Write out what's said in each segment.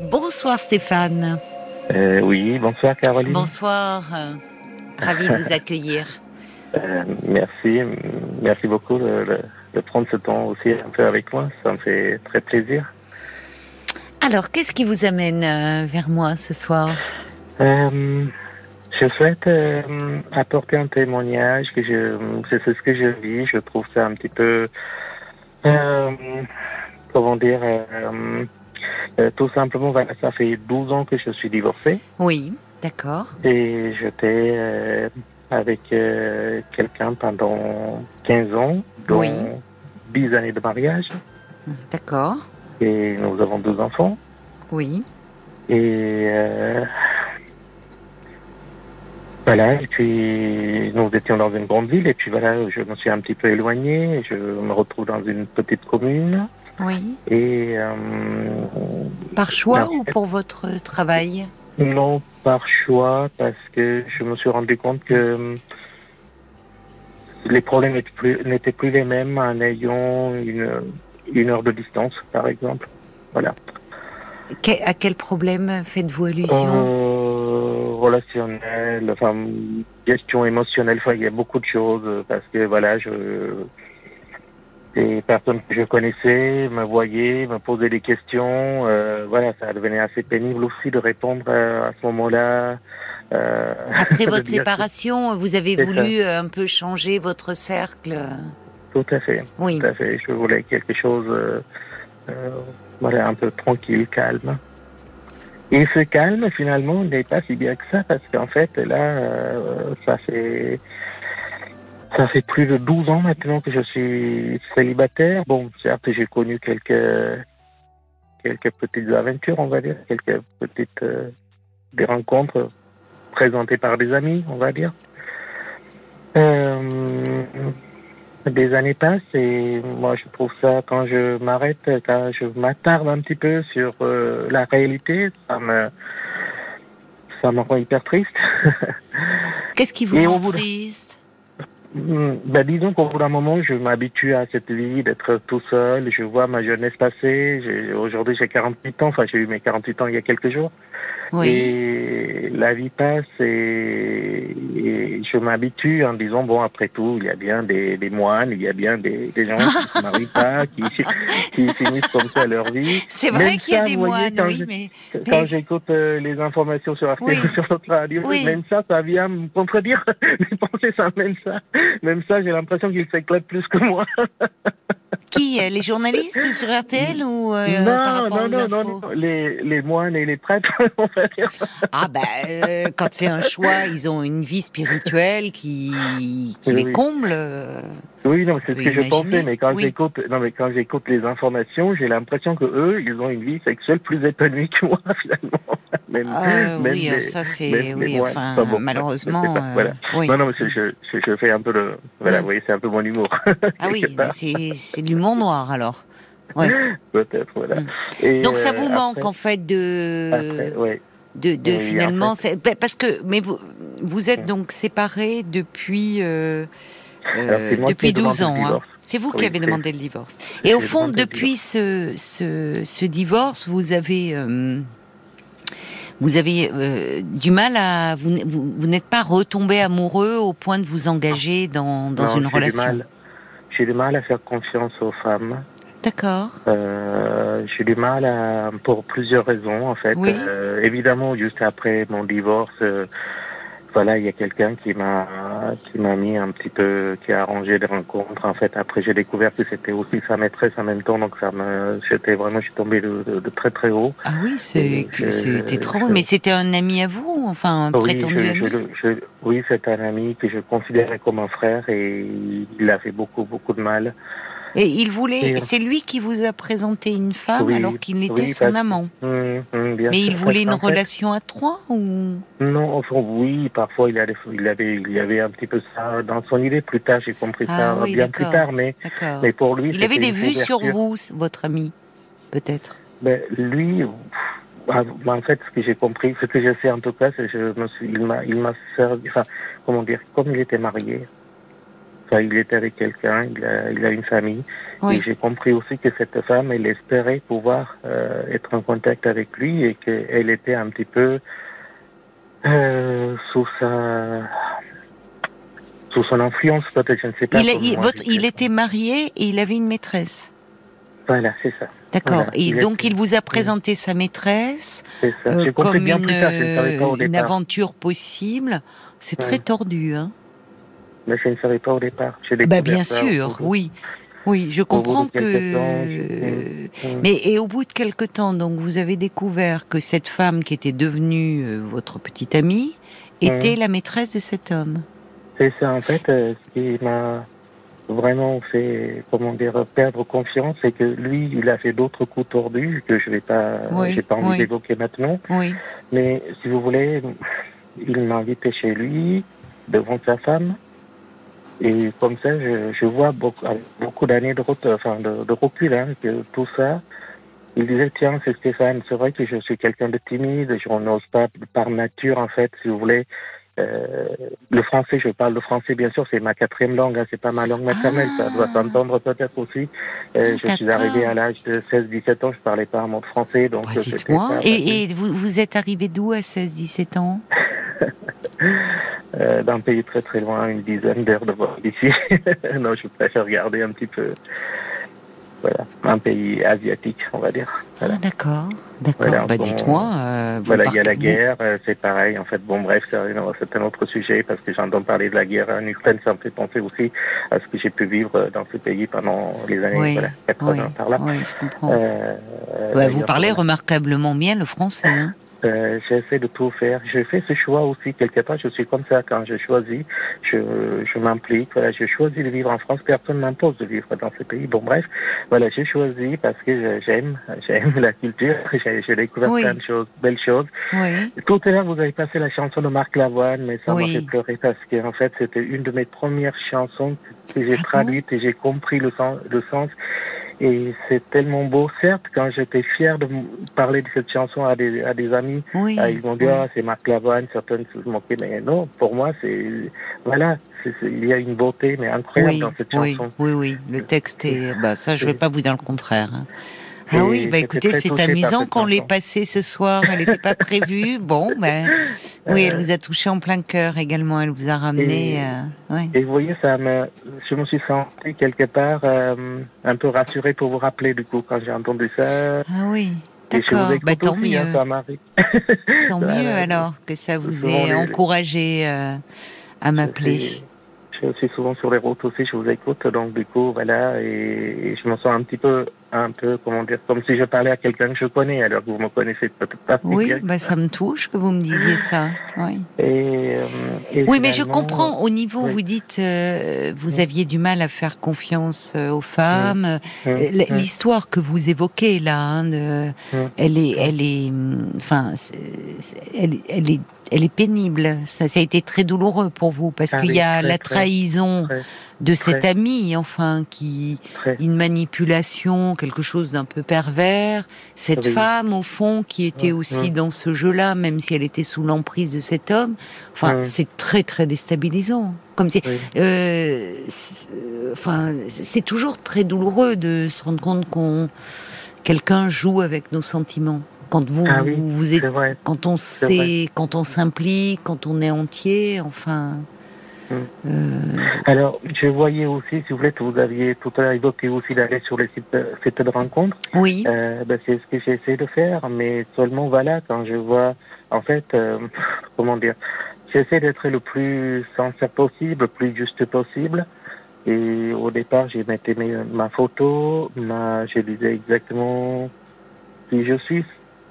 Bonsoir Stéphane. Euh, oui, bonsoir Caroline. Bonsoir. Ravi de vous accueillir. Euh, merci, merci beaucoup de, prendre ce temps aussi un peu avec moi. Ça me fait très plaisir. Alors, qu'est-ce qui vous amène euh, vers moi ce soir? Euh, je souhaite euh, apporter un témoignage que je, c'est ce que je vis. Je trouve ça un petit peu, comment dire, euh, tout simplement, ça fait 12 ans que je suis divorcé. Oui, d'accord. Et j'étais euh, avec euh, quelqu'un pendant 15 ans, dont Oui. 10 années de mariage. D'accord. Et nous avons deux enfants. Oui. Et voilà, et puis nous étions dans une grande ville. Et puis voilà, je me suis un petit peu éloigné. Je me retrouve dans une petite commune. Oui. Et euh, Par choix ou pour votre travail? Non, par choix, parce que je me suis rendu compte que euh, les problèmes n'étaient plus, plus les mêmes en ayant une, une heure de distance, par exemple. Voilà. Que- À quel problème faites-vous allusion? Euh, relationnel, enfin, gestion émotionnelle, enfin, il y a beaucoup de choses, parce que voilà, je, les personnes que je connaissais me voyaient, me posaient des questions, euh, voilà, ça devenait assez pénible aussi de répondre à, à ce moment-là. Euh, Après votre séparation, vous avez voulu euh, un peu changer votre cercle Tout à fait, Oui. tout à fait. Je voulais quelque chose, euh, euh, voilà, un peu tranquille, calme. Et ce calme, finalement, n'est pas si bien que ça, parce qu'en fait, là, euh, ça fait, ça fait plus de 12 ans maintenant que je suis célibataire. Bon, certes, j'ai connu quelques, quelques petites aventures, on va dire, quelques petites, euh, des rencontres présentées par des amis, on va dire. Euh, des années passent et moi je trouve ça quand je m'arrête, quand je m'attarde un petit peu sur euh, la réalité, ça me ça me rend hyper triste. Qu'est-ce qui vous rend triste? Ben, disons qu'au bout d'un moment, je m'habitue à cette vie d'être tout seul. Je vois ma jeunesse passer. Aujourd'hui, j'ai 48 ans. Enfin, j'ai eu mes 48 ans il y a quelques jours. Oui. Et la vie passe et, et je m'habitue en disant, bon, après tout, il y a bien des, des moines, il y a bien des, des gens qui ne se marient pas, qui, qui finissent comme ça leur vie. C'est vrai qu'il y a des voyez, moines, quand oui, je- mais Quand j'écoute euh, les informations sur RTL Oui. ou sur notre radio, Oui. même ça, ça vient me contredire. Mes pensées, ça même ça. Même ça, j'ai l'impression qu'ils s'éclatent plus que moi. Qui euh, Les journalistes sur RTL ou euh, non, par rapport non, aux non, infos? non, non, les, les moines et les prêtres, on va dire. Ah ben, euh, quand c'est un choix, ils ont une vie spirituelle qui, qui Oui, les oui. comble. Oui, non, c'est ce que je pensais, mais quand Oui. j'écoute, non, mais quand j'écoute les informations, j'ai l'impression que eux, ils ont une vie sexuelle plus épanouie que moi, finalement. Même, Ah, même oui, les- ça c'est oui, enfin bon, malheureusement. pas, euh, voilà. oui. Non, non, mais je, je, je fais un peu le, voilà, Mm. vous voyez, c'est un peu mon humour. Ah oui, c'est l'humour noir alors. Ouais. Peut-être, voilà. Mm. Et, Donc ça euh, vous manque après- en fait de Après, ouais. de, de Oui, en finalement fait. ben, parce que mais vous vous êtes Mm. donc séparés depuis euh, euh, depuis ai demandé 12 le ans. hein. C'est vous qui avez demandé le divorce. Et au fond, depuis ce, ce, ce divorce, vous avez, euh, vous avez euh, du mal à. Vous, vous, vous n'êtes pas retombé amoureux au point de vous engager dans, dans Non, une relation. J'ai du mal à faire confiance aux femmes. D'accord. Euh, j'ai du mal à, pour plusieurs raisons en fait. Oui. Euh, évidemment, juste après mon divorce, euh, voilà, il y a quelqu'un qui m'a qui m'a mis un petit peu, qui a arrangé des rencontres. En fait, après j'ai découvert que c'était aussi sa maîtresse en même temps, donc ça me, j'étais vraiment, je suis tombé de, de, de très très haut. Ah oui, c'est étrange. je- Mais c'était un ami à vous, enfin un Oui, prétendu je, ami? je, le- je- oui, c'est un ami que je considérais comme un frère et il a fait beaucoup beaucoup de mal. Et il voulait. Et- C'est lui qui vous a présenté une femme Oui, alors qu'il était oui, son amant. Hum, bien Mais il voulait une fait- relation à trois ou? Non, enfin, oui, parfois il, avait, il y avait un petit peu ça dans son idée. Plus tard, j'ai compris Ah ça oui, bien plus tard, mais, mais pour lui, Il avait des vues sur vous, votre ami, peut-être? Ben, lui, pff, ah, en fait, ce que j'ai compris, ce que je sais en tout cas, c'est que je me suis, il m'a, il m'a servi, enfin, comment dire, comme il était marié. Enfin, il était avec quelqu'un, il a, il a une famille. Et j'ai compris aussi que cette femme, elle espérait pouvoir euh, être en contact avec lui et qu'elle était un petit peu euh, sous sa sous son influence, peut-être, je ne sais pas. Il, votre, il était marié et il avait une maîtresse. Voilà, c'est ça. D'accord. et donc, il vous a présenté sa maîtresse euh, comme une, une aventure possible. C'est très tordu, hein Mais je ne savais pas au départ. Bah, bien sûr, oui. Oui, je comprends que. Mais et au bout de quelque temps, donc vous avez découvert que cette femme qui était devenue euh, votre petite amie était la maîtresse de cet homme. C'est ça, en fait, euh, ce qui m'a vraiment fait, comment dire, perdre confiance, c'est que lui, il a fait d'autres coups tordus que je vais pas, j'ai pas envie d'évoquer maintenant. Oui. Mais si vous voulez, il m'a invité chez lui devant sa femme. Et comme ça, je, je vois beaucoup, beaucoup d'années de, enfin, de, de recul, hein, que tout ça, il disait, tiens, c'est Stéphane, c'est vrai que je suis quelqu'un de timide, je n'ose pas par nature, en fait, si vous voulez. Euh, le français, je parle le français, bien sûr, c'est ma quatrième langue, hein, c'est pas ma langue maternelle, ça doit ah. s'entendre peut-être aussi. Euh, je suis arrivé à l'âge de 16-17 ans, je parlais pas un mot de français, donc. Ouais, Dites-moi, et, et, vous, vous êtes arrivé d'où à 16-17 ans? Euh, d'un pays très très loin, une dizaine d'heures de vol d'ici. non, je préfère regarder un petit peu. Voilà, un pays asiatique, on va dire. Ah, d'accord, d'accord. bah, dites-moi. Euh, voilà, il y a la guerre, euh, c'est pareil. En fait, bon, bref, c'est un autre sujet parce que j'entends parler de la guerre en Ukraine. Ça me fait penser aussi à ce que j'ai pu vivre dans ce pays pendant les années voilà, 80 par là. Oui, je comprends. Euh, bah, vous parlez remarquablement bien le français. Hein euh, j'essaie de tout faire. Je fais ce choix aussi quelque part. Je suis comme ça quand je choisis, je, je m'implique. Voilà, je choisis de vivre en France. Personne m'impose de vivre dans ce pays. Bon, bref, voilà, j'ai choisi parce que j'aime, j'aime la culture. J'ai découvert plein de choses, belles choses. Oui. Tout à l'heure, vous avez passé la chanson de Marc Lavoine, mais ça m'a fait pleurer parce que en fait, c'était une de mes premières chansons que j'ai ah traduite et j'ai compris le sens, le sens. Et c'est tellement beau, certes, quand j'étais fier de parler de cette chanson à des, à des amis, oui, ils m'ont dit, ah, c'est Marc Lavoine, certaines se moquaient, mais non, pour moi, c'est, voilà, il y a une beauté, mais incroyable dans cette chanson. Oui, oui, le texte est, bah, ça, je vais pas vous dire le contraire. Hein. Ah oui, bah écoutez, c'est amusant qu'on l'ait passé ce soir. Elle n'était pas prévue. Bon, ben oui, elle vous a touché en plein cœur également. Elle vous a ramené. Et, euh, et vous voyez, ça me, je me suis senti quelque part euh, un peu rassuré pour vous rappeler du coup quand j'ai entendu ça. Ah oui. D'accord, bah, tant mieux. Hein, tant mieux alors que ça vous ait encouragé euh, à m'appeler je suis souvent sur les routes aussi, je vous écoute, donc du coup, voilà, et, je me sens un petit peu, un peu, comment dire, comme si je parlais à quelqu'un que je connais, alors que vous me connaissez peut-être pas. Oui, bah, ça me touche que vous me disiez ça. Oui, et, euh, oui mais je comprends, au niveau, où vous dites, euh, vous aviez du mal à faire confiance euh, aux femmes. L'histoire que vous évoquez là, hein, elle est, elle est, enfin, elle, elle est elle est pénible. Ça, ça a été très douloureux pour vous parce ah qu'il y a la trahison de cet ami, enfin, qui une manipulation, quelque chose d'un peu pervers. Cette femme, au fond, qui était aussi dans ce jeu-là, même si elle était sous l'emprise de cet homme. Enfin, c'est très très déstabilisant. Comme si, euh, enfin, c'est toujours très douloureux de se rendre compte qu'on quelqu'un joue avec nos sentiments. Quand vous, ah vous, êtes, quand on sait, quand on s'implique, quand on est entier, enfin. Hmm. Alors, je voyais aussi, si vous voulez, que vous aviez tout à l'heure évoqué aussi d'aller sur les sites, sites de rencontres. Oui. Euh, ben, c'est ce que j'essaie de faire, mais seulement voilà, quand je vois, en fait, euh, comment dire, j'essaie d'être le plus sincère possible, le plus juste possible. Et au départ, j'ai mettais ma photo, ma, je disais exactement qui je suis,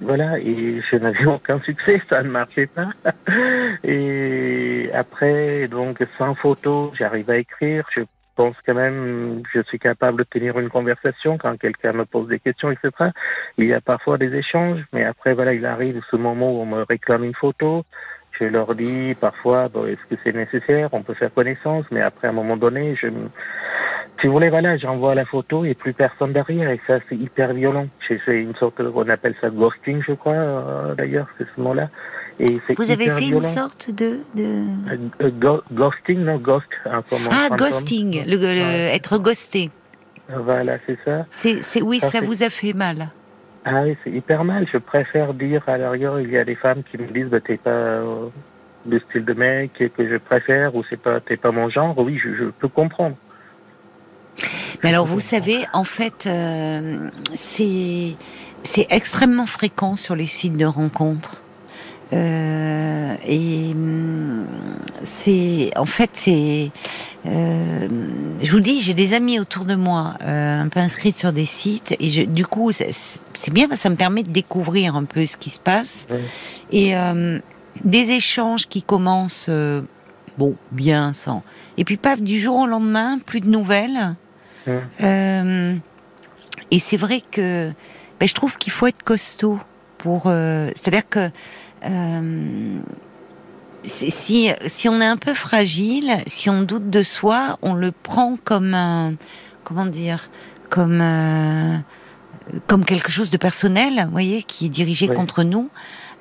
voilà, et je n'avais aucun succès, ça ne marchait pas. Et après, donc, sans photo, j'arrive à écrire. Je pense quand même, je suis capable de tenir une conversation quand quelqu'un me pose des questions, etc. Il y a parfois des échanges, mais après, voilà, il arrive ce moment où on me réclame une photo. Je leur dis parfois, bon, est-ce que c'est nécessaire? On peut faire connaissance, mais après, à un moment donné, je si vous voulez, voilà, j'envoie la photo et plus personne derrière. Et ça, c'est hyper violent. C'est une sorte, on appelle ça ghosting, je crois, euh, d'ailleurs, c'est ce mot-là. Et Vous avez fait une sorte de... de... Euh, ghosting, non, ghost. Hein, ah, ghosting, le, être ghosté. Voilà, c'est ça. C'est, oui, ça, vous a fait mal. Ah oui, c'est hyper mal. Je préfère dire, à l'arrière, il y a des femmes qui me disent, bah, t'es pas euh, le style de mec que je préfère, ou c'est pas, t'es pas mon genre. Oui, je peux comprendre. Mais alors, vous savez, en fait, euh, c'est c'est extrêmement fréquent sur les sites de rencontres. Euh, et hum, c'est en fait c'est euh, je vous dis j'ai des amis autour de moi euh, un peu inscrites sur des sites et je, du coup c'est bien ça me permet de découvrir un peu ce qui se passe. Et euh, des échanges qui commencent euh, bon bien sans. Et puis paf du jour au lendemain plus de nouvelles euh, et c'est vrai que ben, je trouve qu'il faut être costaud pour. Euh, c'est-à-dire que euh, si, si on est un peu fragile, si on doute de soi, on le prend comme un. Comment dire Comme. comme quelque chose de personnel, vous voyez, qui est dirigé contre nous.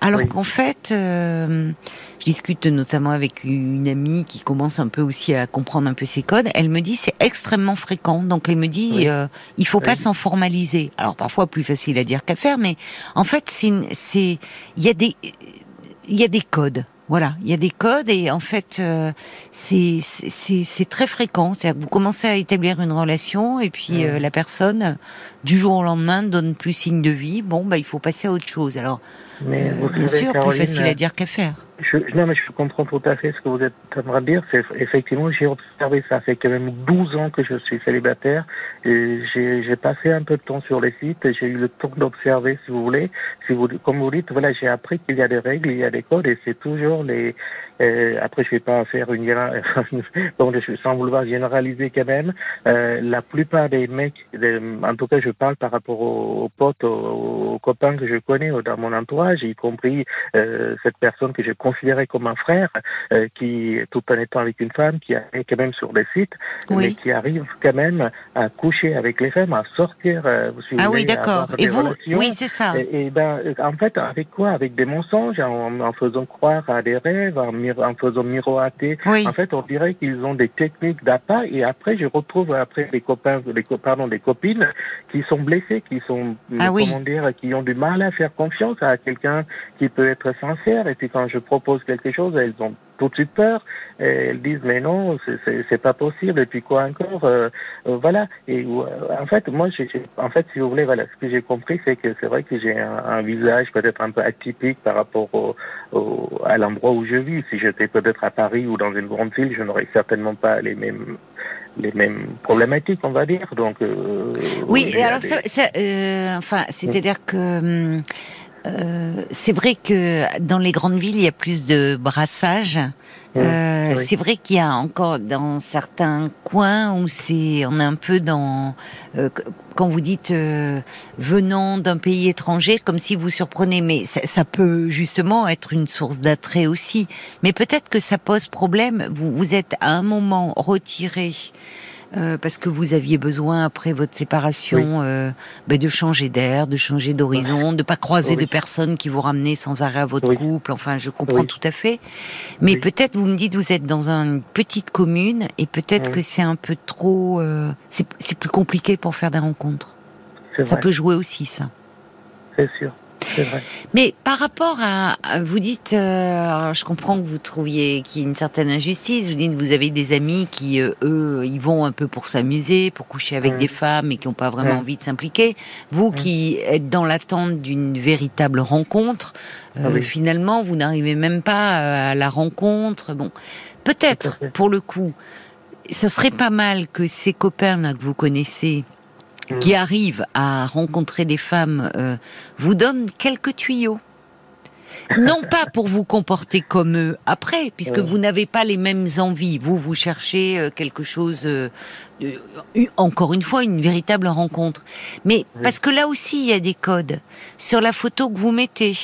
Alors qu'en fait, euh, je discute notamment avec une amie qui commence un peu aussi à comprendre un peu ces codes. Elle me dit c'est extrêmement fréquent, donc elle me dit euh, il faut pas s'en formaliser. Alors parfois plus facile à dire qu'à faire, mais en fait c'est il y a des il y a des codes. Voilà, il y a des codes et en fait euh, c'est très fréquent. C'est-à-dire que vous commencez à établir une relation et puis euh, la personne du jour au lendemain donne plus signe de vie. Bon bah il faut passer à autre chose. Alors mais euh, bien sûr, plus facile à dire qu'à faire. Je, non, mais je comprends tout à fait ce que vous êtes en train de dire. C'est effectivement, j'ai observé ça. Ça fait quand même 12 ans que je suis célibataire. J'ai passé un peu de temps sur les sites. J'ai eu le temps d'observer, si vous voulez. Si vous, comme vous dites, voilà, j'ai appris qu'il y a des règles, il y a des codes, et c'est toujours les. Euh, après, je vais pas faire une bon, je, sans vouloir généraliser quand même. Euh, la plupart des mecs, en tout cas, je parle par rapport aux, potes, aux, copains que je connais dans mon entourage, y compris euh, cette personne que je considéré comme un frère, euh, qui, tout en étant avec une femme, qui est quand même sur des sites, mais qui arrive quand même à coucher avec les femmes, à sortir. Euh, ah oui, d'accord. Et vous, oui, c'est ça. Et, ben, en fait, avec quoi? Avec des mensonges, en, faisant croire à des rêves, en, en faisant miroiter. En fait, on dirait qu'ils ont des techniques d'appât, et après, je retrouve après des copains, des pardon, des copines qui sont blessées, qui sont, ah comment dire, qui ont du mal à faire confiance à quelqu'un qui peut être sincère. Et puis quand je propose quelque chose, elles ont tout de suite peur. Et elles disent mais non, c'est pas possible. Et puis quoi encore, euh, euh, voilà. Et euh, en fait, moi, en fait, si vous voulez, voilà, ce que j'ai compris, c'est que c'est vrai que j'ai un, visage peut-être un peu atypique par rapport au, à l'endroit où je vis. Si j'étais peut-être à Paris ou dans une grande ville, je n'aurais certainement pas les mêmes les mêmes problématiques, on va dire. Donc oui, alors ça, ça enfin, c'est-à-dire que hum, euh, c'est vrai que dans les grandes villes, il y a plus de brassage. Euh, c'est vrai qu'il y a encore dans certains coins où c'est, on est un peu dans, euh, quand vous dites venant d'un pays étranger, comme si vous surprenez, mais ça, ça peut justement être une source d'attrait aussi. Mais peut-être que ça pose problème. Vous, vous êtes à un moment retiré euh, parce que vous aviez besoin après votre séparation euh, ben de changer d'air, de changer d'horizon, de pas croiser de personnes qui vous ramenaient sans arrêt à votre couple. Enfin, je comprends tout à fait. Mais peut-être vous me dites vous êtes dans une petite commune et peut-être que c'est un peu trop. Euh, c'est plus compliqué pour faire des rencontres. Ça peut jouer aussi, ça. C'est sûr. Vrai. Mais par rapport à, vous dites, euh, je comprends que vous trouviez qu'il y a une certaine injustice. Vous dites, vous avez des amis qui, euh, eux, ils vont un peu pour s'amuser, pour coucher avec mm. des femmes et qui n'ont pas vraiment mm. envie de s'impliquer. Vous mm. qui êtes dans l'attente d'une véritable rencontre, euh, ah finalement, vous n'arrivez même pas à la rencontre. Bon, peut-être pour le coup, ça serait pas mal que ces copains là que vous connaissez qui arrive à rencontrer des femmes euh, vous donne quelques tuyaux. Non pas pour vous comporter comme eux après, puisque vous n'avez pas les mêmes envies. Vous, vous cherchez euh, quelque chose euh, encore une fois une véritable rencontre. Mais parce que là aussi il y a des codes sur la photo que vous mettez,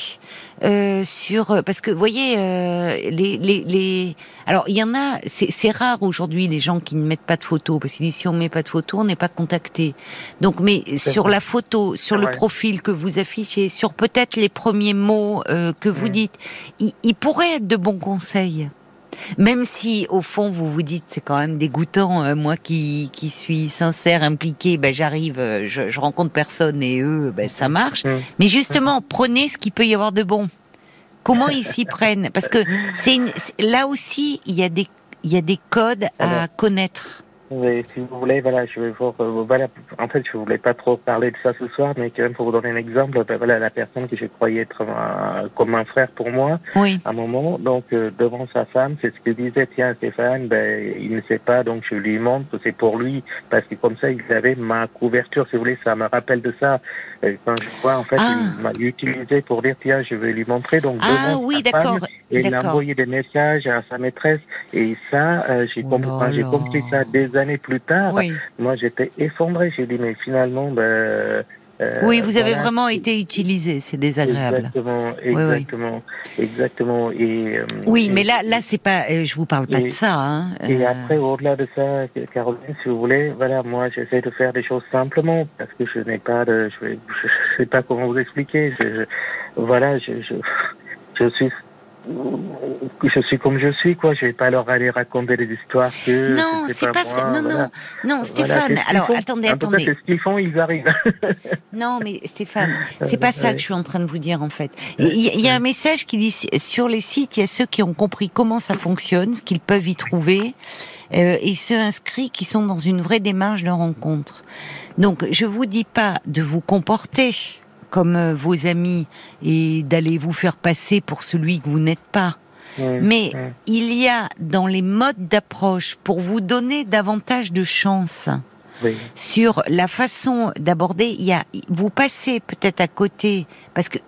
euh, sur parce que vous voyez euh, les, les, les, alors il y en a c'est rare aujourd'hui les gens qui ne mettent pas de photos parce qu'ils disent si on met pas de photos on n'est pas contacté. Donc mais sur la photo sur le profil que vous affichez sur peut-être les premiers mots euh, que vous dites il, il pourrait être de bons conseils même si au fond vous vous dites c'est quand même dégoûtant, euh, moi qui, qui suis sincère, impliqué, ben j'arrive, euh, je, je, rencontre personne et eux, ben ça marche. Mmh. Mais justement, prenez ce qu'il peut y avoir de bon. Comment ils s'y prennent? Parce que c'est là aussi il y a des il y a des codes à connaître. Oui, si vous voulez, voilà, je vais voir, euh, voilà, en fait, je voulais pas trop parler de ça ce soir, mais quand même pour vous donner un exemple, ben, voilà, la personne que je croyais être comme un frère pour moi, oui. à un moment, donc euh, devant sa femme, c'est ce qu'il disait, tiens Stéphane, ben il ne sait pas, donc je lui montre que c'est pour lui, parce que comme ça, il avait ma couverture, si vous voulez, ça me rappelle de ça. quand je vois, en fait, il ah. m'a utilisé pour dire, tiens, je vais lui montrer, donc ah, oui, d'accord. Et il a envoyé des messages à sa maîtresse, et ça, euh, j'ai oh compris, j'ai compris ça des années plus tard, moi j'étais effondré. J'ai dit mais finalement, ben, euh, oui, vous avez vraiment été utilisé, c'est désagréable. Exactement, exactement, exactement. Et, euh, oui, mais là, là, c'est pas, euh, je vous parle pas de ça. Hein. Et après, au-delà de ça, Caroline, si vous voulez, voilà, moi, j'essaie de faire des choses simplement parce que je n'ai pas de, je, je, sais pas comment vous expliquer. Je, voilà, je, je suis je suis comme je suis, quoi. Je vais pas leur aller raconter des histoires que. Non, c'est pas, non, non, non, Stéphane. alors, attendez, attendez. C'est ce qu'ils font, ils arrivent. non, mais Stéphane, c'est pas ça que je suis en train de vous dire, en fait. Il y, a un message qui dit sur les sites, il y a ceux qui ont compris comment ça fonctionne, ce qu'ils peuvent y trouver, euh, et ceux inscrits qui sont dans une vraie démarche de rencontre. Donc, je vous dis pas de vous comporter comme euh, vos amis et d'aller vous faire passer pour celui que vous n'êtes pas. Mais il y a dans les modes d'approche pour vous donner davantage de chance. Sur la façon d'aborder, il y a, vous passez peut-être à côté parce que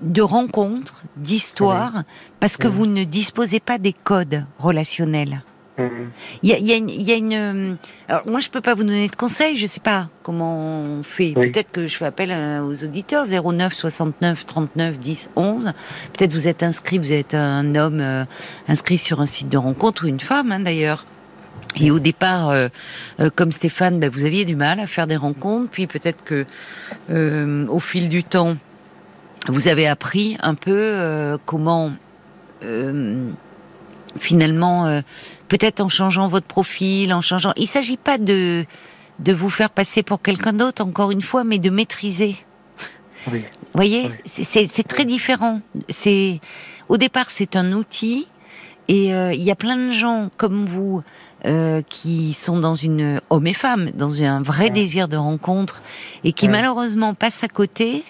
de rencontres, d'histoires, parce que vous ne disposez pas des codes relationnels. Il y a, y, a y a, une. Euh, alors moi, je peux pas vous donner de conseils. Je sais pas comment on fait. Peut-être que je fais appel aux auditeurs 09 69 39 10 11. Peut-être vous êtes inscrit, vous êtes un homme euh, inscrit sur un site de rencontre ou une femme hein, d'ailleurs. Et au départ, euh, comme Stéphane, ben, vous aviez du mal à faire des rencontres. Puis peut-être que au fil du temps, vous avez appris un peu comment finalement, euh, peut-être en changeant votre profil, en changeant. Il s'agit pas de de vous faire passer pour quelqu'un d'autre, encore une fois, mais de maîtriser. Oui. Vous voyez, c'est très différent. C'est au départ, c'est un outil, et euh, il y a plein de gens comme vous euh, qui sont dans une hommes et femmes, dans un vrai désir de rencontre, et qui malheureusement passent à côté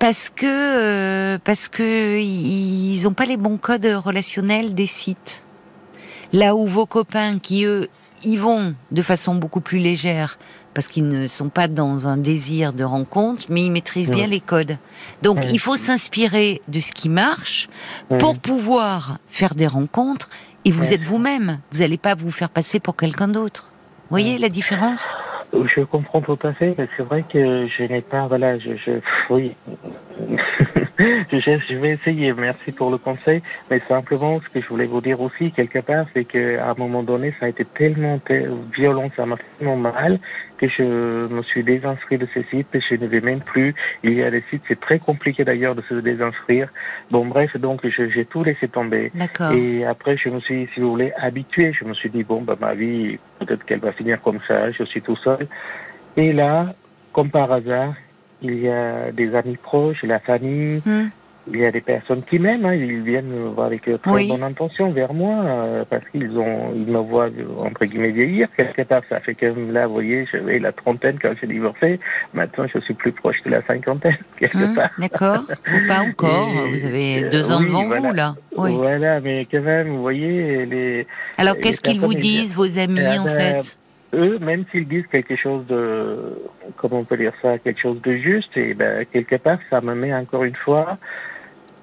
parce que euh, parce que ils n'ont pas les bons codes relationnels des sites. Là où vos copains qui eux y vont de façon beaucoup plus légère parce qu'ils ne sont pas dans un désir de rencontre, mais ils maîtrisent bien les codes. Donc il faut s'inspirer de ce qui marche pour pouvoir faire des rencontres et vous êtes vous-même. Vous n'allez pas vous faire passer pour quelqu'un d'autre. Vous voyez la différence? Je comprends tout à fait, c'est vrai que je n'ai pas, voilà, je, je oui, je, vais essayer. Merci pour le conseil, mais simplement ce que je voulais vous dire aussi quelque part, c'est que à un moment donné, ça a été tellement violent, ça m'a fait tellement mal que je me suis désinscrit de ces sites et je ne vais même plus. Il y a des sites, c'est très compliqué d'ailleurs de se désinscrire. Bon, bref, donc j'ai tout laissé tomber. Et après, je me suis, si vous voulez, habitué. Je me suis dit, bon, bah, ma vie, peut-être qu'elle va finir comme ça, je suis tout seul. Et là, comme par hasard, il y a des amis proches, la famille, hmm il y a des personnes qui m'aiment, hein, ils viennent avec euh, très bonne intention vers moi, euh, parce qu'ils ont, ils me voient, entre guillemets, vieillir. Quelque part, ça fait que là, vous voyez, j'avais la trentaine quand j'ai divorcé. Maintenant, je suis plus proche de la cinquantaine, quelque hum, part. D'accord. pas encore. vous avez deux ans devant vous, là. Oui. Voilà, mais quand même, vous voyez, les. Alors, qu'est-ce qu'ils vous disent, vos amis, eh en ben, fait? Eux, même s'ils disent quelque chose de, comment on peut dire ça, quelque chose de juste, et ben quelque part, ça me met encore une fois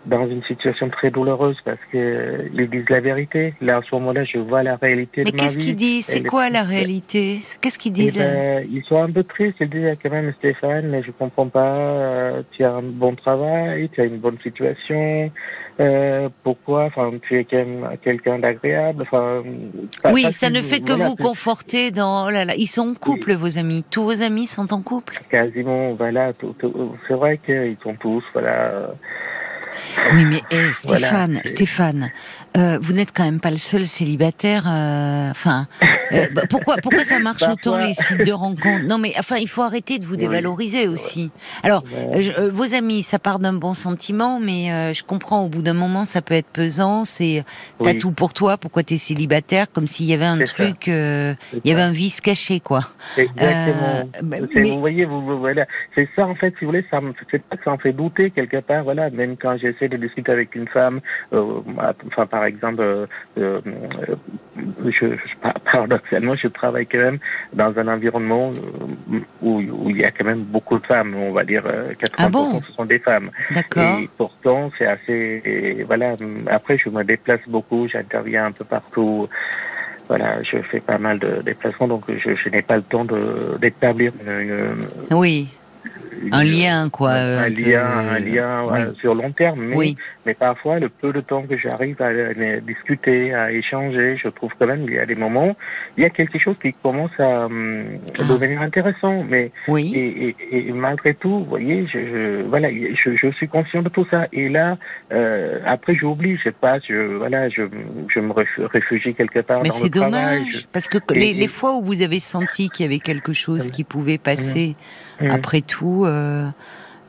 dans une situation très douloureuse parce que ils disent la vérité. Là, à ce moment-là, je vois la réalité Mais de ma vie. qu'est-ce qu'ils disent? C'est quoi la réalité? Qu'est-ce qu'ils Eh disent ben, Ils sont un peu tristes. Ils disent quand même, Stéphane, mais je comprends pas. euh, tu as un bon travail, tu as une bonne situation. Euh, pourquoi? Enfin, tu es quand même quelqu'un d'agréable. Enfin, Oui, ça ne fait que voilà, vous conforter dans. Oh là là, ils sont en couple, vos amis. Tous vos amis sont en couple. Quasiment, voilà. C'est vrai qu'ils sont tous, voilà. Oui, mais eh, Stéphane, Stéphane, euh, vous n'êtes quand même pas le seul célibataire. euh, Enfin, euh, bah, pourquoi, pourquoi ça marche Parfois- autant les sites de rencontres? Non, mais enfin, il faut arrêter de vous Oui. dévaloriser aussi. Alors, je- vos amis, ça part d'un bon sentiment, mais je comprends. Au bout d'un moment, ça peut être pesant. C'est t'as Oui. tout pour toi. Pourquoi t'es célibataire? Comme s'il y avait un truc, il y avait un vice caché, quoi. Exactement. Bah, mais- Vous voyez, vous, vous- voilà, c'est ça en fait. Si vous voulez, ça, me- pas que ça en fait douter quelque part. Voilà, même quand j'essaie de discuter avec une femme, euh, enfin par exemple, euh, euh, je, je- par- paradoxalement, je travaille quand même dans un environnement où, où il y a quand même beaucoup de femmes. On va dire euh, 80% Ah bon? ce sont des femmes. D'accord. Et pourtant, c'est assez. et voilà. Après, je me déplace beaucoup, j'interviens un peu partout. Voilà, je fais pas mal de déplacements, donc je, je n'ai pas le temps d'établir une, une- Oui, un lien, quoi. un, euh, lien, un lien oui. voilà, sur long terme. Mais, Oui. mais parfois, le peu de temps que j'arrive à, à discuter, à échanger, je trouve quand même qu'il y a des moments, il y a quelque chose qui commence à, hum, Ah. devenir intéressant. Mais Oui. et, et, et malgré tout, vous voyez, je, je voilà, je, je suis conscient de tout ça. Et là, euh, après, j'oublie, je sais pas, je voilà, je, je me réfugie quelque part Mais dans le c'est travail. dommage, parce que Et- les, fois où vous avez senti qu'il y avait quelque chose qui pouvait passer, Hum. après tout, euh,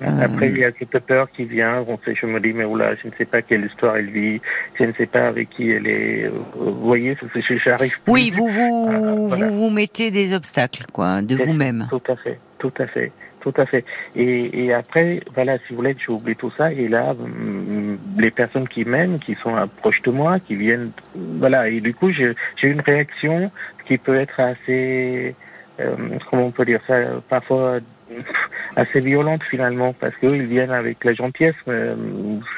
Après, Euh, il y a cette peur qui vient. On sait, je me dis, mais oula, je ne sais pas quelle histoire elle vit. Je ne sais pas avec qui elle est. euh, Vous voyez, j'arrive. plus. oui, vous vous, voilà. vous vous mettez des obstacles, quoi, de vous-même. Tout à fait, tout à fait, tout à fait. Et, et après, voilà, si vous voulez, j'oublie tout ça. Et là, hum, les personnes qui m'aiment, qui sont proches de moi, qui viennent, voilà. Et du coup, j'ai j'ai une réaction qui peut être assez, euh, comment on peut dire ça, parfois assez violente finalement, parce qu'ils viennent avec la gentillesse. euh,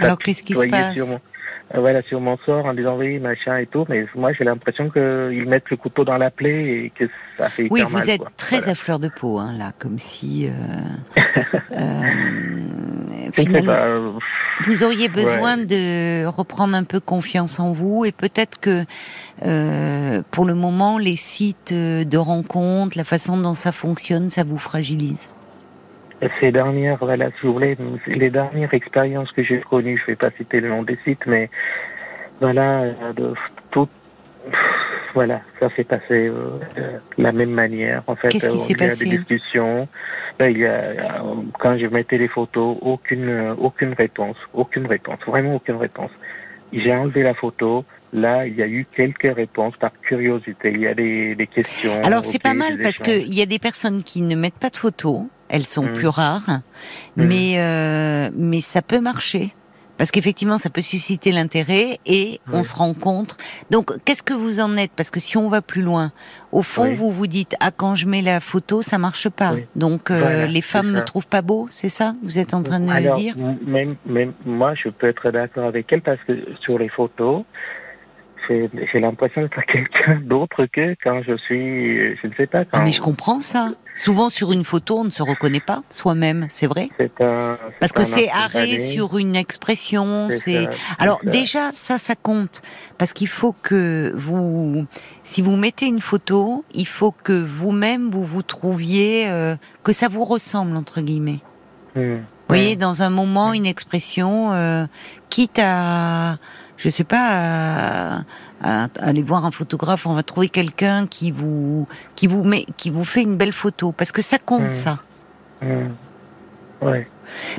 Alors, qu'est-ce qui se passe sur mon- euh, voilà, sur mon sort en disant oui, machin et tout, mais moi j'ai l'impression qu'ils mettent le couteau dans la plaie et que ça fait Oui, hyper vous mal, êtes quoi. très Voilà. à fleur de peau, hein, là, comme si euh, euh, finalement, pas, euh, vous auriez besoin de reprendre un peu confiance en vous et peut-être que euh, pour le moment, les sites de rencontres, la façon dont ça fonctionne, ça vous fragilise. Ces dernières, voilà, si vous voulez, les dernières expériences que j'ai connues, je ne vais pas citer le nom des sites, mais voilà, euh, de tout, voilà, ça s'est passé euh, de la même manière. En fait, Qu'est-ce qui Euh, s'est il y a passé des discussions. Ben, il y a, euh, quand je mettais les photos, aucune, aucune réponse, aucune réponse, vraiment aucune réponse. J'ai enlevé la photo. Là, il y a eu quelques réponses par curiosité. Il y a des, des questions. Alors c'est pas mal parce qu'il y a des personnes qui ne mettent pas de photos, elles sont Mm. plus rares, Mm. mais euh, mais ça peut marcher parce qu'effectivement ça peut susciter l'intérêt et on se rencontre. Donc qu'est-ce que vous en êtes? Parce que si on va plus loin, au fond Oui. vous vous dites ah quand je mets la photo ça marche pas. Oui. Donc euh, Voilà, les femmes me ça. trouvent pas beau, c'est ça Vous êtes en train de Alors, dire? même, même moi, je peux être d'accord avec elle parce que sur les photos, j'ai l'impression d'être quelqu'un d'autre que quand je suis, je ne sais pas. Quand Ah mais je comprends ça. Souvent sur une photo on ne se reconnaît pas soi-même, c'est vrai? Un. Parce que c'est arrêt sur une expression, C'est Alors ça. déjà, ça, ça compte. Parce qu'il faut que vous, si vous mettez une photo, il faut que vous-même, vous vous trouviez, euh, que ça vous ressemble, entre guillemets. Hmm. Vous voyez, dans un moment, une expression, euh, quitte à, je sais pas, à, à aller voir un photographe, on va trouver quelqu'un qui vous, qui vous met, qui vous fait une belle photo. Parce que ça compte, Mm. ça. Hmm. Ouais,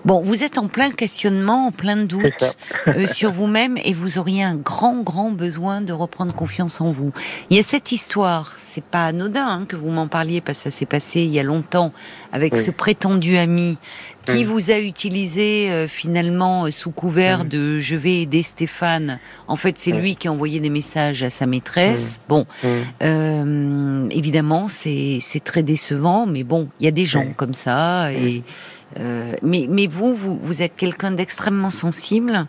Bon, vous êtes en plein questionnement, en plein doute. euh, sur vous-même et vous auriez un grand, grand besoin de reprendre confiance en vous. Il y a cette histoire, c'est pas anodin hein, que vous m'en parliez parce que ça s'est passé il y a longtemps avec Oui. ce prétendu ami qui Mm. vous a utilisé euh, finalement euh, sous couvert Mm. de je vais aider Stéphane. En fait, c'est Oui. lui qui a envoyé des messages à sa maîtresse. Bon, évidemment, c'est très décevant, mais bon, il y a des gens comme ça et Euh, mais, mais vous, vous, vous êtes quelqu'un d'extrêmement sensible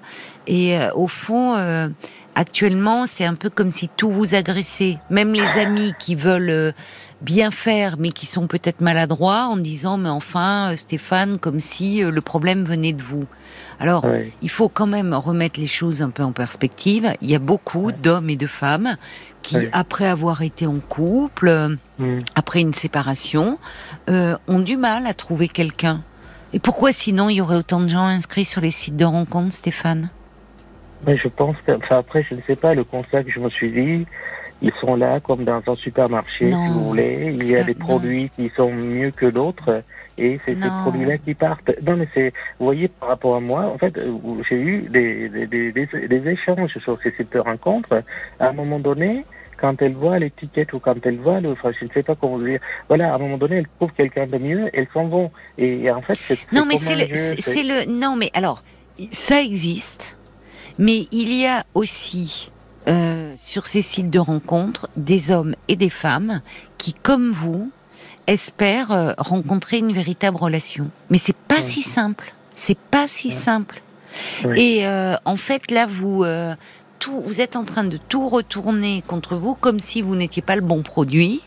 et euh, au fond, euh, actuellement, c'est un peu comme si tout vous agressait. Même les amis qui veulent bien faire, mais qui sont peut-être maladroits en disant, mais enfin, Stéphane, comme si le problème venait de vous. Alors, il faut quand même remettre les choses un peu en perspective. Il y a beaucoup d'hommes et de femmes qui, après avoir été en couple, mm. après une séparation, ont du mal à trouver quelqu'un. Et pourquoi sinon il y aurait autant de gens inscrits sur les sites de rencontres, Stéphane? Mais Je pense que, enfin après, je ne sais pas, le constat que je me suis dit, ils sont là comme dans un supermarché, si vous voulez. Il y a des produits qui sont mieux que d'autres et c'est ces produits-là qui partent. Non, mais c'est, vous voyez, par rapport à moi, en fait, euh, j'ai eu des, des, des, des, échanges sur ces sites de rencontres. À un moment donné, quand elle voit l'étiquette ou quand elle voit le, enfin, je ne sais pas comment dire, voilà, à un moment donné, elle trouve quelqu'un de mieux, elles s'en vont. Et, en fait, c'est non, mais c'est le, c'est le, non, mais alors, ça existe, mais il y a aussi euh, sur ces sites de rencontres des hommes et des femmes qui, comme vous, espèrent euh, rencontrer une véritable relation. Mais c'est pas si simple. C'est pas si simple. Et euh, en fait, là, vous tout, vous êtes en train de tout retourner contre vous, comme si vous n'étiez pas le bon produit,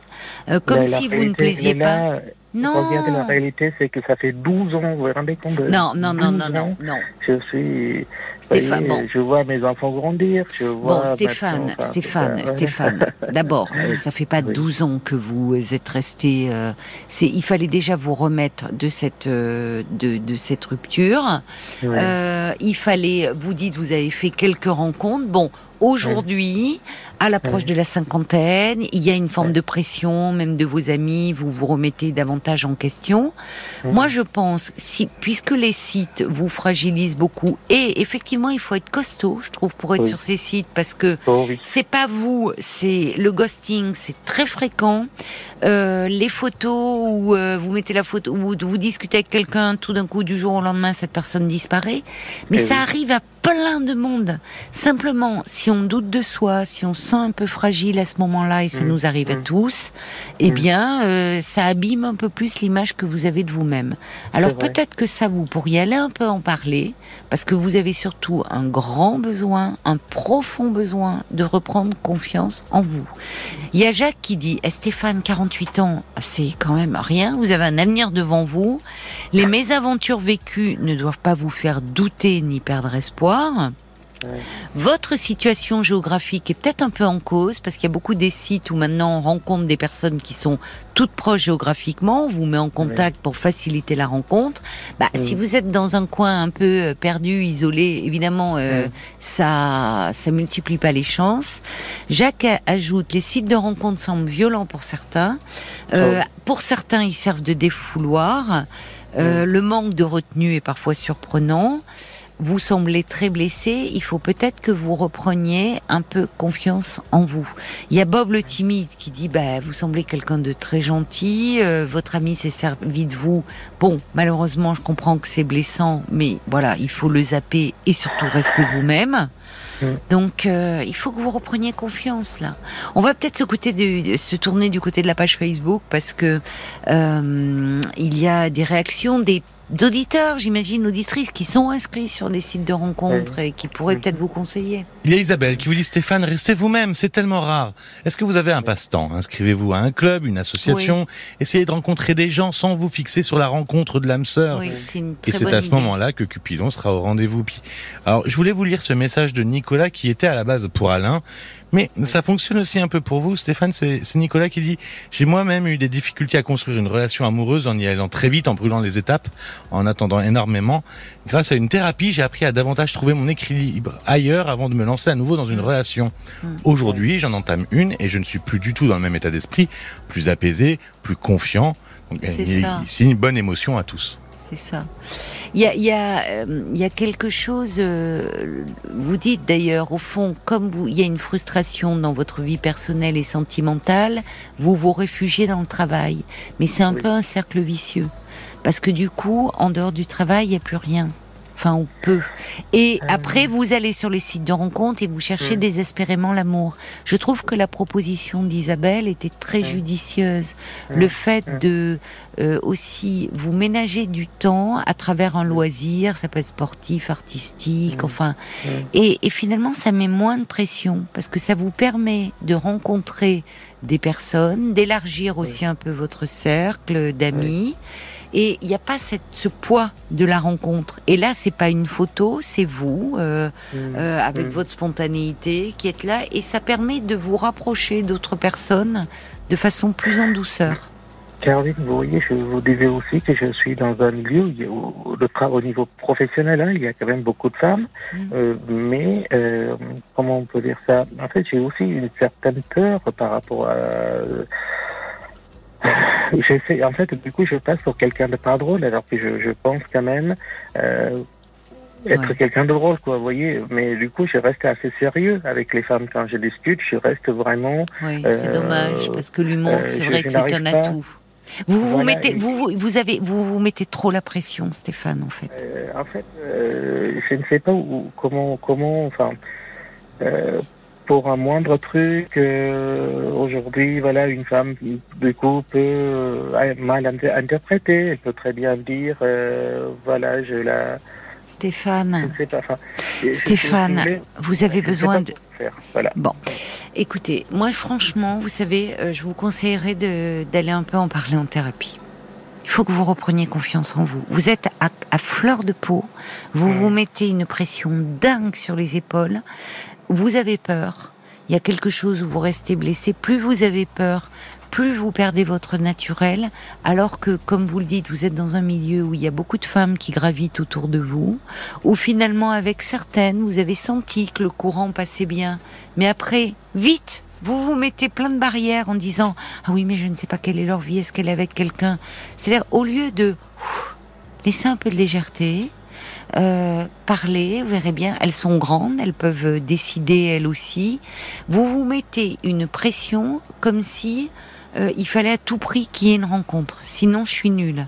comme si vous ne plaisiez pas. Non. la réalité, c'est que ça fait 12 ans, vous vous rendez compte Non, non, non, non, non, non. Je suis. Stéphane, bon. Je vois mes enfants grandir. Je vois bon, Stéphane, Stéphane, Stéphane. D'abord, euh, ça fait pas 12 ans que vous êtes resté. Euh, c'est, il fallait déjà vous remettre de cette euh, de, de cette rupture. Euh, il fallait. Vous dites, vous avez fait quelques rencontres. Bon, Aujourd'hui, à l'approche de la cinquantaine, il y a une forme de pression, même de vos amis, vous vous remettez davantage en question. Moi, je pense, si, puisque les sites vous fragilisent beaucoup, et effectivement, il faut être costaud, je trouve, pour être sur ces sites, parce que oh c'est pas vous, c'est le ghosting, c'est très fréquent. Euh, les photos où euh, vous mettez la photo, où vous discutez avec quelqu'un, tout d'un coup, du jour au lendemain, cette personne disparaît. Mais eh ça arrive à plein de monde. Simplement, si on doute de soi, si on se sent un peu fragile à ce moment-là, et ça mmh. nous arrive à mmh. tous, eh mmh. bien, euh, ça abîme un peu plus l'image que vous avez de vous-même. Alors peut-être que ça, vous pourriez aller un peu en parler, parce que vous avez surtout un grand besoin, un profond besoin de reprendre confiance en vous. Il y a Jacques qui dit, eh, Stéphane, 48 ans, c'est quand même rien, vous avez un avenir devant vous, les mésaventures vécues ne doivent pas vous faire douter ni perdre espoir, votre situation géographique est peut-être un peu en cause parce qu'il y a beaucoup des sites où maintenant on rencontre des personnes qui sont toutes proches géographiquement, on vous met en contact pour faciliter la rencontre. Bah, Si vous êtes dans un coin un peu euh, perdu, isolé, évidemment, euh, ça ça multiplie pas les chances. Jacques ajoute, les sites de rencontre semblent violents pour certains. Euh, oh. Pour certains, ils servent de défouloir. Le manque de retenue est parfois surprenant vous semblez très blessé, il faut peut-être que vous repreniez un peu confiance en vous. Il y a Bob le timide qui dit bah vous semblez quelqu'un de très gentil, euh, votre ami s'est servi de vous. Bon, malheureusement, je comprends que c'est blessant, mais voilà, il faut le zapper et surtout rester vous-même. Donc, euh, il faut que vous repreniez confiance là. On va peut-être se, se tourner du côté de la page Facebook parce que euh, il y a des réactions des d'auditeurs, j'imagine, auditrices qui sont inscrits sur des sites de rencontres et qui pourraient peut-être vous conseiller. Il y a Isabelle qui vous dit Stéphane, restez vous-même, c'est tellement rare. Est-ce que vous avez un passe-temps? Inscrivez-vous à un club, une association, essayez de rencontrer des gens sans vous fixer sur la rencontre de l'âme sœur. Oui, et c'est à ce moment-là que Cupidon sera au rendez-vous. Alors, je voulais vous lire ce message de Nicolas qui était à la base pour Alain. Mais ça fonctionne aussi un peu pour vous, Stéphane. C'est Nicolas qui dit J'ai moi-même eu des difficultés à construire une relation amoureuse en y allant très vite, en brûlant les étapes, en attendant énormément. Grâce à une thérapie, j'ai appris à davantage trouver mon équilibre ailleurs avant de me lancer à nouveau dans une relation. Mmh. Aujourd'hui, j'en entame une et je ne suis plus du tout dans le même état d'esprit, plus apaisé, plus confiant. C'est une bonne émotion à tous. C'est ça. Il y a, y, a, euh, y a, quelque chose, euh, vous dites d'ailleurs, au fond, comme vous, il y a une frustration dans votre vie personnelle et sentimentale, vous vous réfugiez dans le travail. Mais c'est un peu un cercle vicieux. Parce que du coup, en dehors du travail, il n'y a plus rien. Enfin, on peut. Et après, vous allez sur les sites de rencontres et vous cherchez désespérément l'amour. Je trouve que la proposition d'Isabelle était très judicieuse. Le fait de aussi vous ménager du temps à travers un loisir, ça peut être sportif, artistique, enfin, et, et finalement, ça met moins de pression parce que ça vous permet de rencontrer des personnes, d'élargir aussi un peu votre cercle d'amis. Et il n'y a pas cette, ce poids de la rencontre. Et là, c'est pas une photo, c'est vous, euh, mmh. euh, avec mmh. votre spontanéité, qui êtes là. Et ça permet de vous rapprocher d'autres personnes de façon plus en douceur. Caroline, vous voyez, je vous disais aussi que je suis dans un milieu où, le au niveau professionnel, hein, il y a quand même beaucoup de femmes, mm. euh, mais euh, comment on peut dire ça? En fait, j'ai aussi une certaine peur par rapport à. Euh, j'essaie, en fait, du coup, je passe pour quelqu'un de pas drôle, alors que je, je pense quand même euh, être quelqu'un de drôle, quoi, vous voyez. Mais du coup, je reste assez sérieux avec les femmes quand je discute. Je reste vraiment. Oui, c'est dommage parce que l'humour, c'est vrai que c'est un atout. Vous vous mettez, vous, vous avez, vous vous mettez trop la pression, Stéphane, en fait. Euh, en fait, euh, je ne sais pas où, comment, comment, enfin, euh, pour un moindre truc, euh, aujourd'hui, voilà, une femme, du coup, peut euh, mal interpréter. Elle peut très bien dire, voilà, je la. Stéphane. Je sais pas. Stéphane, vous avez besoin de. Voilà. Bon, écoutez, moi franchement, vous savez, euh, je vous conseillerais d'aller un peu en parler en thérapie. Il faut que vous repreniez confiance en vous. Vous êtes à, fleur de peau, vous vous mettez une pression dingue sur les épaules, vous avez peur, il y a quelque chose où vous restez blessé, plus vous avez peur, plus vous perdez votre naturel, alors que, comme vous le dites, vous êtes dans un milieu où il y a beaucoup de femmes qui gravitent autour de vous, où finalement, avec certaines, vous avez senti que le courant passait bien, mais après, vite, vous vous mettez plein de barrières en disant ah oui mais je ne sais pas quelle est leur vie, est-ce qu'elle est avec quelqu'un? C'est-à-dire au lieu de laisser un peu de légèreté, euh, parler, vous verrez bien, elles sont grandes, elles peuvent décider elles aussi. Vous vous mettez une pression comme si euh, il fallait à tout prix qu'il y ait une rencontre. Sinon, je suis nulle.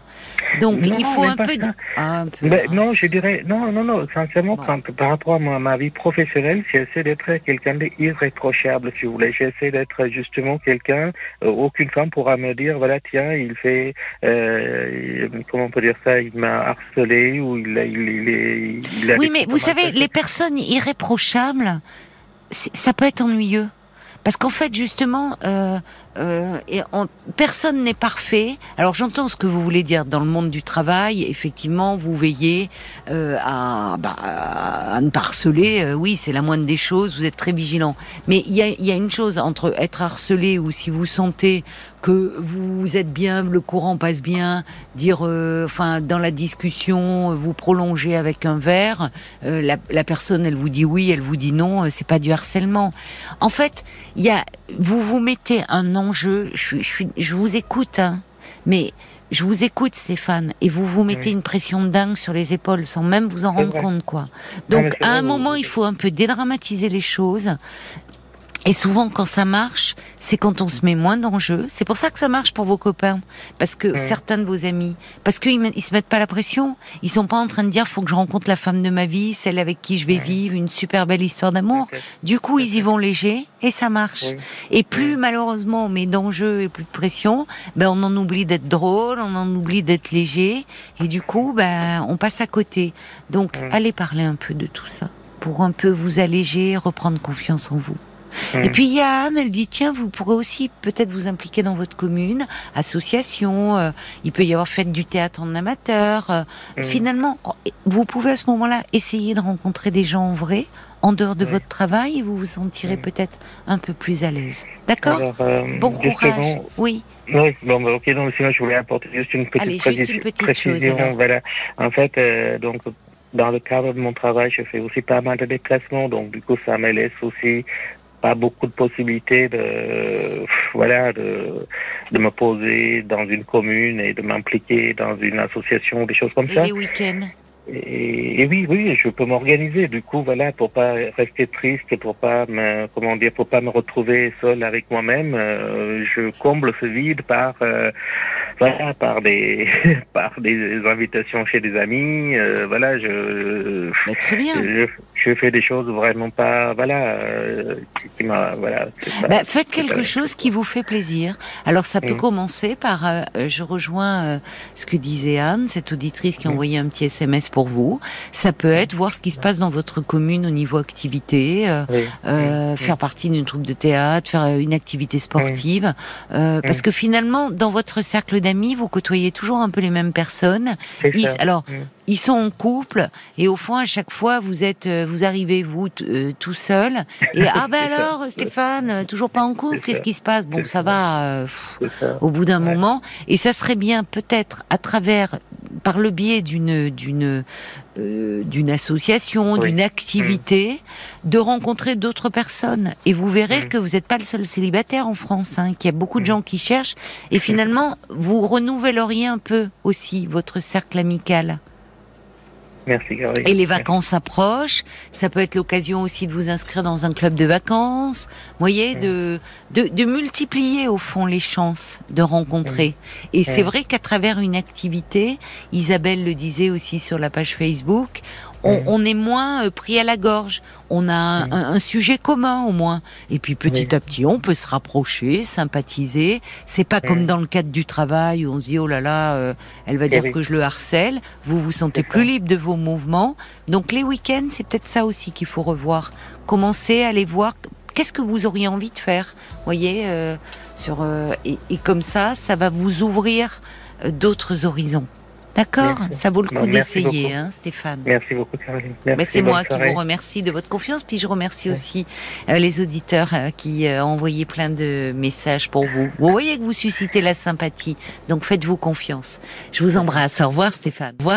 Donc, il faut un peu, ah, hein. non, je dirais, non, non, non, sincèrement, par rapport à ma, vie professionnelle, j'essaie d'être quelqu'un d'irréprochable, si vous voulez. J'essaie d'être justement quelqu'un, euh, aucune femme pourra me dire, voilà, tiens, il fait, euh, comment on peut dire ça, il m'a harcelé ou il, il, il, il Oui, mais vous savez, les personnes irréprochables, ça peut être ennuyeux. Parce qu'en fait, justement, euh, euh, personne n'est parfait. Alors j'entends ce que vous voulez dire dans le monde du travail. Effectivement, vous veillez euh, à, bah, à ne pas harceler. Euh, oui, c'est la moindre des choses. Vous êtes très vigilant. Mais il y a, y a, une chose entre être harcelé ou si vous sentez que vous êtes bien, le courant passe bien, dire, euh, enfin, dans la discussion, vous prolongez avec un verre. Euh, la, la, personne, elle vous dit oui, elle vous dit non. c'est pas du harcèlement. En fait, il y a, vous vous mettez un Je, je, je vous écoute, hein, mais je vous écoute, Stéphane, et vous vous mettez une pression dingue sur les épaules sans même vous en rendre compte, quoi. Donc, à un moment, il faut un peu dédramatiser les choses. Et souvent, quand ça marche, c'est quand on se met moins d'enjeux. C'est pour ça que ça marche pour vos copains, parce que certains de vos amis, parce qu'ils ils se mettent pas la pression. Ils sont pas en train de dire faut que je rencontre la femme de ma vie, celle avec qui je vais vivre une super belle histoire d'amour. Du coup, ils y vont léger et ça marche. Et plus malheureusement on met d'enjeux et plus de pression, ben on en oublie d'être drôle, on en oublie d'être léger, et du coup, ben on passe à côté. Donc, allez parler un peu de tout ça pour un peu vous alléger, reprendre confiance en vous. Et mm. puis il y a Anne, elle dit tiens, vous pourrez aussi peut-être vous impliquer dans votre commune, association. Euh, il peut y avoir fait du théâtre en amateur. Euh, mm. Finalement, oh, vous pouvez à ce moment-là essayer de rencontrer des gens en vrai, en dehors de votre travail, et vous vous sentirez mm. peut-être un peu plus à l'aise. D'accord euh, Bon courage. Oui. Oui, bon, bah, ok, donc sinon je voulais apporter juste une petite, Allez, juste une petite précision. Chose, voilà. En fait, donc dans le cadre de mon travail, je fais aussi pas mal de déplacements, donc du coup ça me laisse aussi pas beaucoup de possibilités de voilà de, de me poser dans une commune et de m'impliquer dans une association des choses comme et ça. Les week-ends? Et, oui, oui, je peux m'organiser. Du coup, voilà, pour pas rester triste, pour pas me, comment dire, pour pas me retrouver seul avec moi-même, euh, je comble ce vide par euh, voilà, par des par des invitations chez des amis. Euh, voilà, je, très bien. Je, je, fais des choses vraiment pas, voilà, euh, qui, m'a, voilà. Bah, faites quelque chose qui vous fait plaisir. Alors ça peut mm. commencer par, euh, je rejoins ce que disait Anne, cette auditrice qui a mm. envoyé un petit SMS pour vous. Ça peut être voir ce qui se passe dans votre commune au niveau activité, mm. faire partie d'une troupe de théâtre, faire une activité sportive, parce que finalement dans votre cercle d'amis vous côtoyez toujours un peu les mêmes personnes. alors, ils sont en couple et au fond, à chaque fois, vous êtes, euh, vous arrivez vous euh, tout seul et ah ben alors, Stéphane, euh, toujours pas en couple, qu'est-ce qui se passe? Bon, ça, va au bout d'un moment et ça serait bien peut-être à travers par le biais d'une d'une euh, d'une association, d'une activité, mm. de rencontrer d'autres personnes. Et vous verrez mm. que vous n'êtes pas le seul célibataire en France, hein, qu'il y a beaucoup de mm. gens qui cherchent. Et finalement, vous renouvelleriez un peu aussi votre cercle amical? Merci, Et les vacances approchent. Ça peut être l'occasion aussi de vous inscrire dans un club de vacances. Vous voyez, de, de, multiplier au fond les chances de rencontrer. Et c'est vrai qu'à travers une activité, Isabelle le disait aussi sur la page Facebook, on, est moins euh, pris à la gorge. On a un, sujet commun au moins. Et puis petit à petit, on peut se rapprocher, sympathiser. C'est pas comme dans le cadre du travail où on se dit oh là là, euh, elle va dire que je le harcèle. Vous vous sentez plus libre de vos mouvements. Donc les week-ends, c'est peut-être ça aussi qu'il faut revoir. Commencer à aller voir qu'est-ce que vous auriez envie de faire. Voyez, euh, sur et, et, comme ça, ça va vous ouvrir d'autres horizons. D'accord, ça vaut le coup d'essayer, hein, Stéphane. Merci beaucoup, Caroline. c'est moi qui vous remercie de votre confiance, puis je remercie aussi euh, les auditeurs euh, qui euh, ont envoyé plein de messages pour vous. Vous voyez que vous suscitez la sympathie, donc faites-vous confiance. Je vous embrasse. Au revoir, Stéphane. Au revoir.